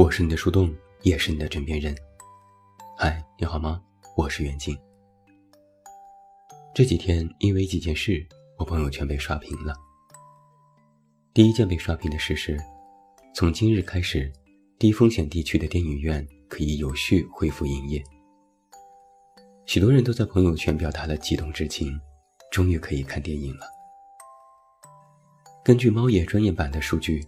我是你的树洞，也是你的枕边人。嗨，你好吗？我是袁静。这几天因为几件事，我朋友圈被刷屏了。第一件被刷屏的事是，从今日开始，低风险地区的电影院可以有序恢复营业。许多人都在朋友圈表达了激动之情，终于可以看电影了。根据猫眼专业版的数据，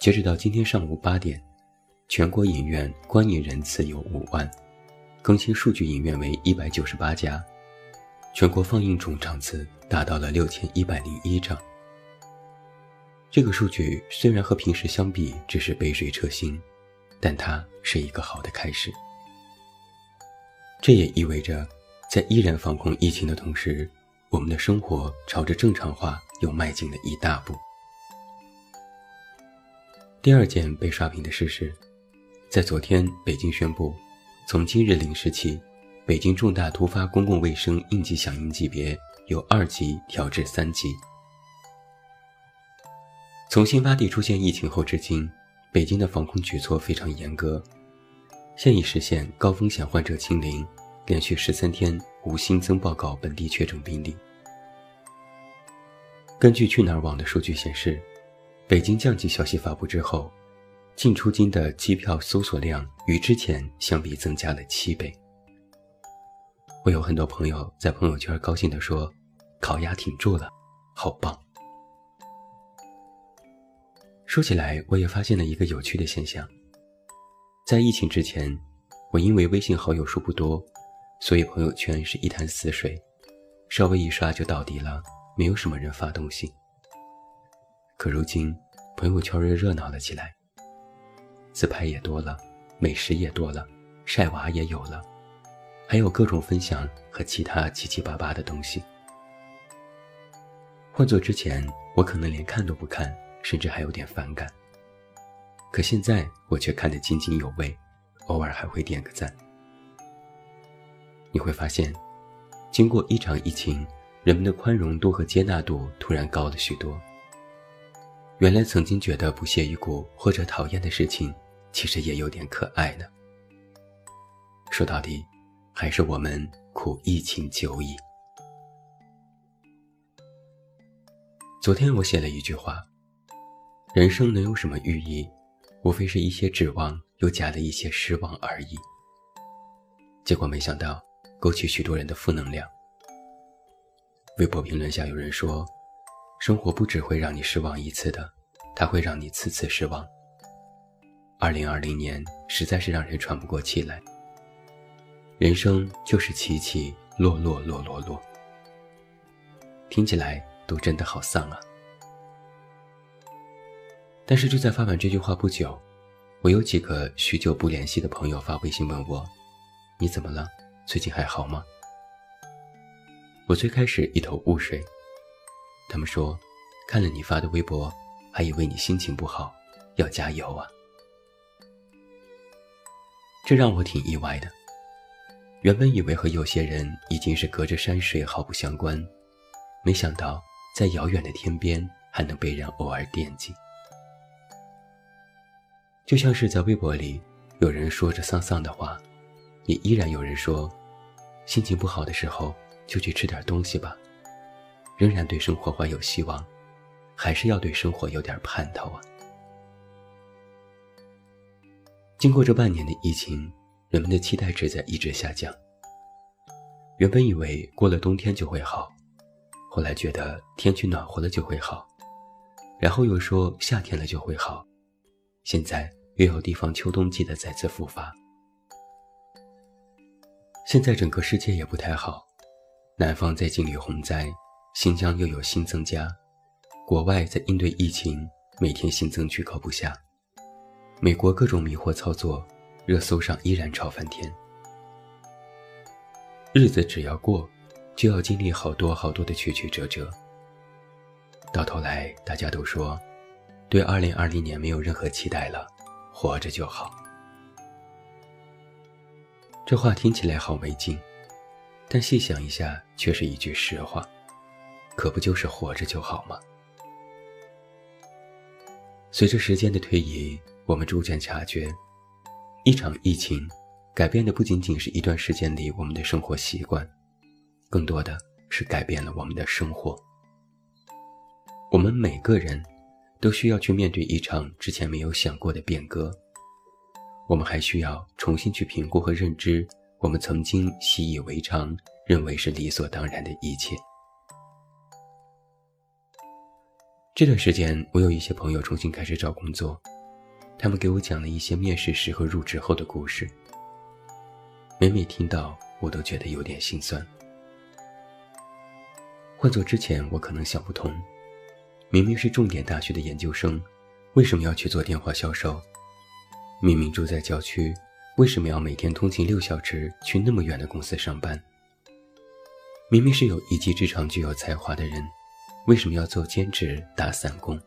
截止到今天上午八点。全国影院观影人次有五万，更新数据影院为一百九十八家，全国放映总场次达到了六千一百零一场。这个数据虽然和平时相比只是杯水车薪，但它是一个好的开始。这也意味着，在依然防控疫情的同时，我们的生活朝着正常化又迈进了一大步。第二件被刷屏的事是。在昨天，北京宣布，从今日零时起，北京重大突发公共卫生应急响应级别由二级调至三级。从新发地出现疫情后至今，北京的防控举措非常严格，现已实现高风险患者清零，连续十三天无新增报告本地确诊病例。根据去哪儿网的数据显示，北京降级消息发布之后。进出京的机票搜索量与之前相比增加了七倍。我有很多朋友在朋友圈高兴地说：“烤鸭挺住了，好棒。”说起来，我也发现了一个有趣的现象。在疫情之前，我因为微信好友数不多，所以朋友圈是一潭死水，稍微一刷就到底了，没有什么人发东西。可如今，朋友圈热热闹了起来。自拍也多了，美食也多了，晒娃也有了，还有各种分享和其他七七八八的东西。换做之前，我可能连看都不看，甚至还有点反感。可现在我却看得津津有味，偶尔还会点个赞。你会发现，经过一场疫情，人们的宽容度和接纳度突然高了许多。原来曾经觉得不屑一顾或者讨厌的事情。其实也有点可爱呢。说到底，还是我们苦疫情久矣。昨天我写了一句话：人生能有什么寓意？无非是一些指望，又加了一些失望而已。结果没想到，勾起许多人的负能量。微博评论下有人说：“生活不只会让你失望一次的，它会让你次次失望。”二零二零年实在是让人喘不过气来。人生就是起起落落落落落，听起来都真的好丧啊。但是就在发完这句话不久，我有几个许久不联系的朋友发微信问我：“你怎么了？最近还好吗？”我最开始一头雾水，他们说：“看了你发的微博，还以为你心情不好，要加油啊。”这让我挺意外的。原本以为和有些人已经是隔着山水毫不相关，没想到在遥远的天边还能被人偶尔惦记。就像是在微博里，有人说着丧丧的话，也依然有人说，心情不好的时候就去吃点东西吧，仍然对生活怀有希望，还是要对生活有点盼头啊。经过这半年的疫情，人们的期待值在一直下降。原本以为过了冬天就会好，后来觉得天气暖和了就会好，然后又说夏天了就会好，现在也有地方秋冬季的再次复发。现在整个世界也不太好，南方在经历洪灾，新疆又有新增加，国外在应对疫情，每天新增居高不下。美国各种迷惑操作，热搜上依然吵翻天。日子只要过，就要经历好多好多的曲曲折折。到头来，大家都说，对2020年没有任何期待了，活着就好。这话听起来好没劲，但细想一下，却是一句实话。可不就是活着就好吗？随着时间的推移，我们逐渐察觉，一场疫情改变的不仅仅是一段时间里我们的生活习惯，更多的是改变了我们的生活。我们每个人都需要去面对一场之前没有想过的变革。我们还需要重新去评估和认知我们曾经习以为常、认为是理所当然的一切。这段时间，我有一些朋友重新开始找工作，他们给我讲了一些面试时和入职后的故事。每每听到，我都觉得有点心酸。换做之前，我可能想不通，明明是重点大学的研究生，为什么要去做电话销售？明明住在郊区，为什么要每天通勤六小时去那么远的公司上班？明明是有一技之长、具有才华的人，为什么要做兼职打散工？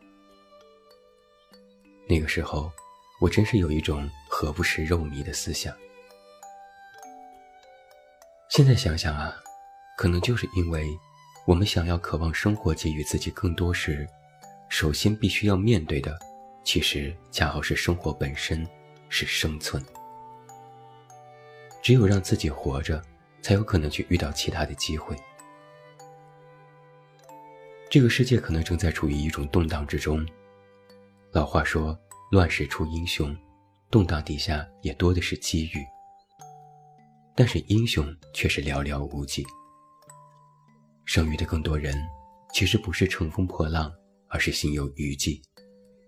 那个时候，我真是有一种何不食肉糜的思想。现在想想啊，可能就是因为我们想要、渴望生活给予自己更多时，首先必须要面对的，其实恰好是生活本身。是生存。只有让自己活着，才有可能去遇到其他的机会。这个世界可能正在处于一种动荡之中。老话说：“乱世出英雄，动荡底下也多的是机遇。”但是英雄却是寥寥无几。剩余的更多人，其实不是乘风破浪，而是心有余悸，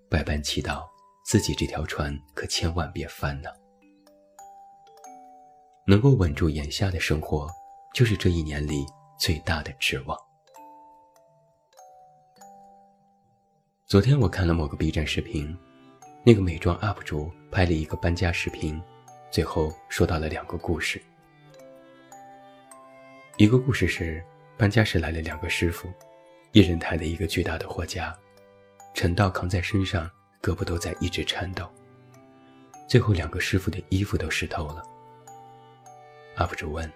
百般祈祷。自己这条船可千万别翻呢。能够稳住眼下的生活，就是这一年里最大的指望。昨天我看了某个 B 站视频，那个美妆 UP 主拍了一个搬家视频，最后说到了两个故事。一个故事是搬家时来了两个师傅，一人抬了一个巨大的货架，沉到扛在身上。胳膊都在一直颤抖，最后两个师傅的衣服都湿透了。UP 主问：“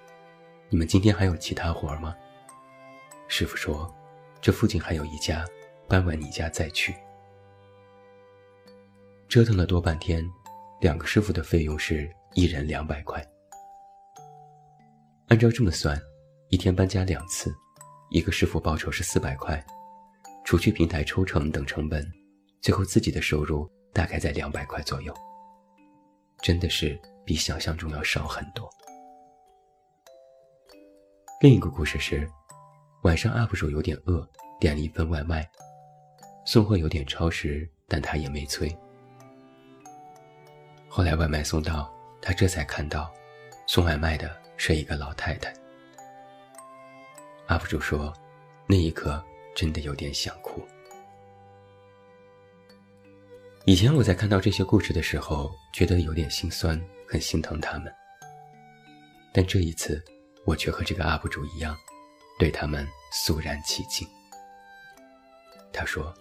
你们今天还有其他活吗？”师傅说：“这附近还有一家，搬完你家再去。”折腾了多半天，两个师傅的费用是一人两百块。按照这么算，一天搬家两次，一个师傅报酬是四百块，除去平台抽成等成本。最后自己的收入大概在两百块左右，真的是比想象中要少很多。另一个故事是，晚上 UP 主有点饿，点了一份外卖，送货有点超时，但他也没催。后来外卖送到，他这才看到，送外卖的是一个老太太。UP 主说，那一刻真的有点想哭。以前我在看到这些故事的时候，觉得有点心酸，很心疼他们。但这一次，我却和这个 UP 主一样，对他们肃然起敬。他说：“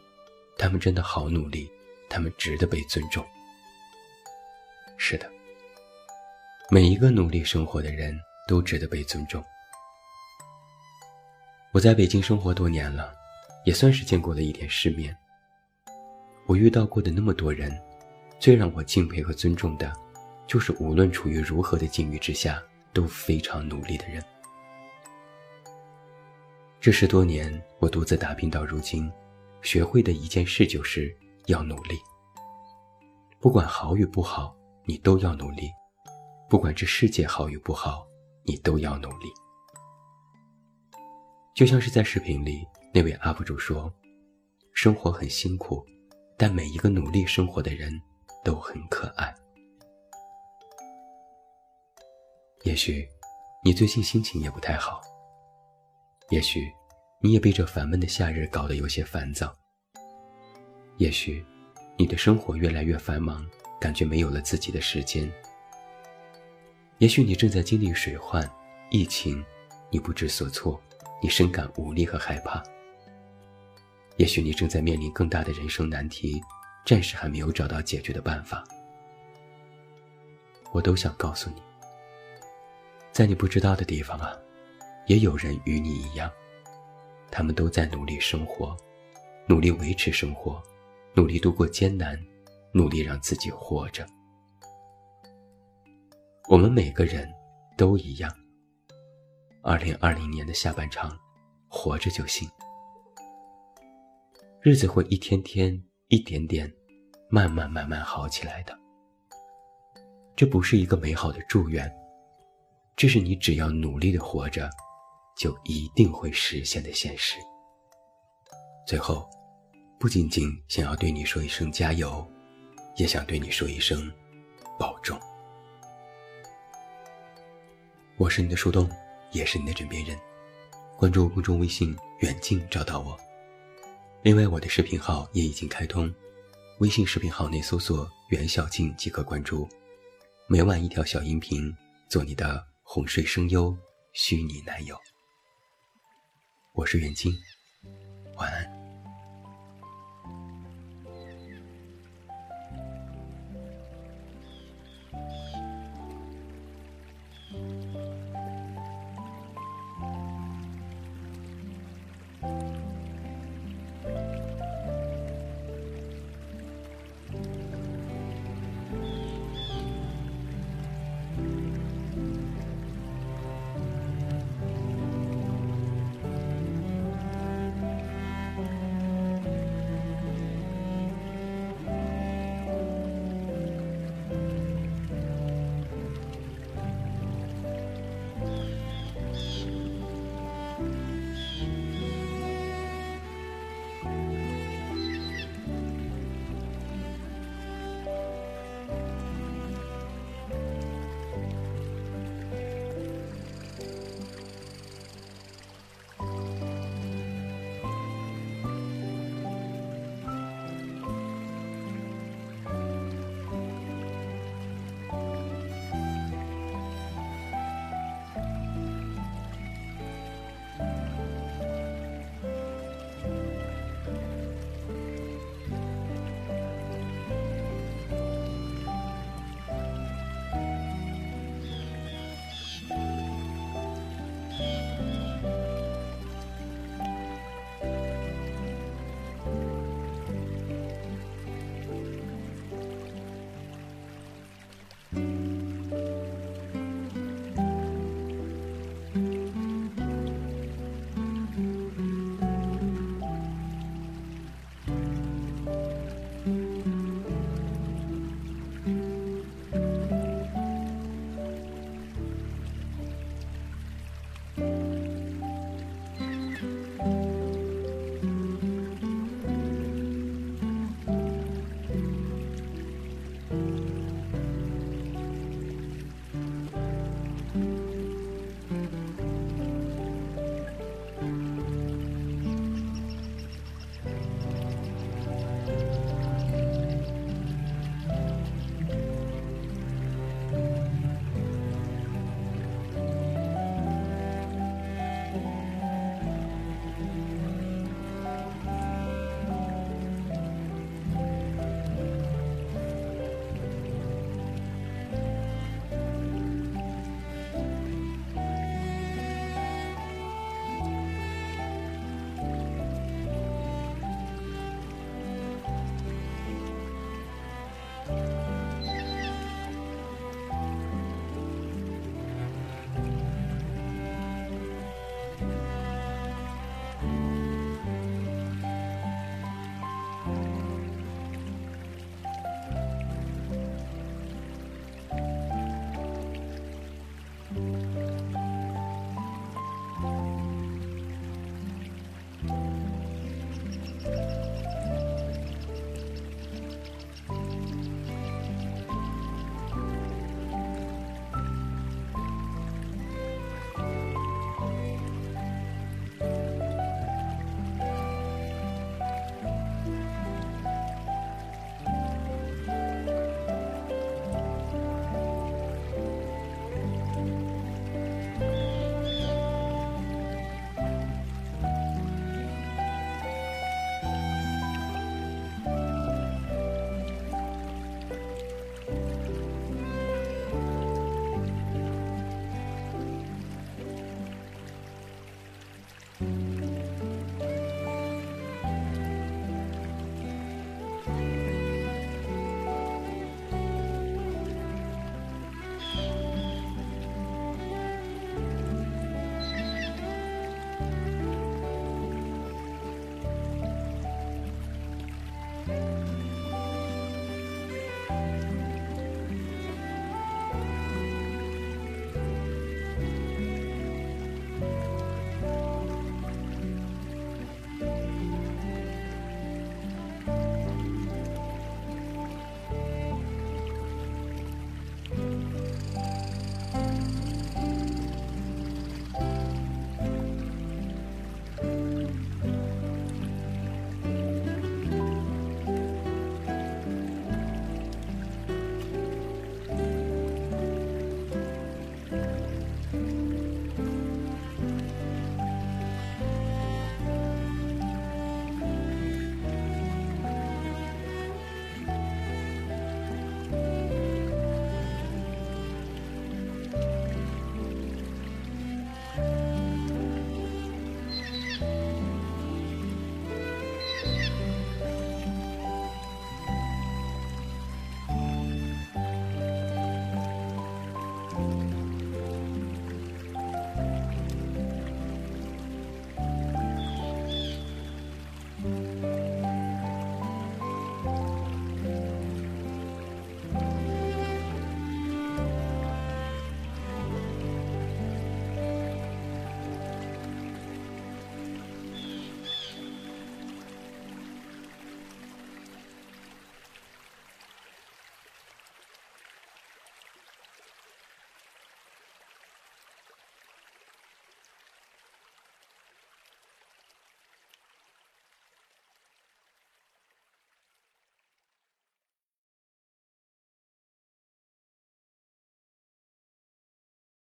他们真的好努力，他们值得被尊重。”是的，每一个努力生活的人都值得被尊重。我在北京生活多年了，也算是见过了一点世面。我遇到过的那么多人，最让我敬佩和尊重的，就是无论处于如何的境遇之下都非常努力的人。这十多年，我独自打拼到如今，学会的一件事就是要努力。不管好与不好，你都要努力；不管这世界好与不好，你都要努力。就像是在视频里那位 UP 主说：“生活很辛苦。”但每一个努力生活的人都很可爱。也许你最近心情也不太好，也许你也被这烦闷的夏日搞得有些烦躁，也许你的生活越来越繁忙，感觉没有了自己的时间，也许你正在经历水患、疫情，你不知所措，你深感无力和害怕。也许你正在面临更大的人生难题，暂时还没有找到解决的办法。我都想告诉你，在你不知道的地方啊，也有人与你一样，他们都在努力生活，努力维持生活，努力度过艰难，努力让自己活着。我们每个人都一样。二零二零年的下半场，活着就行。日子会一天天、一点点、慢慢慢慢好起来的。这不是一个美好的祝愿，这是你只要努力的活着，就一定会实现的现实。最后，不仅仅想要对你说一声加油，也想对你说一声保重。我是你的树洞，也是你的枕边人。关注公众微信“远近”，找到我。另外，我的视频号也已经开通，微信视频号内搜索“袁小静”即可关注。每晚一条小音频，做你的哄睡声优、虚拟男友。我是袁静，晚安。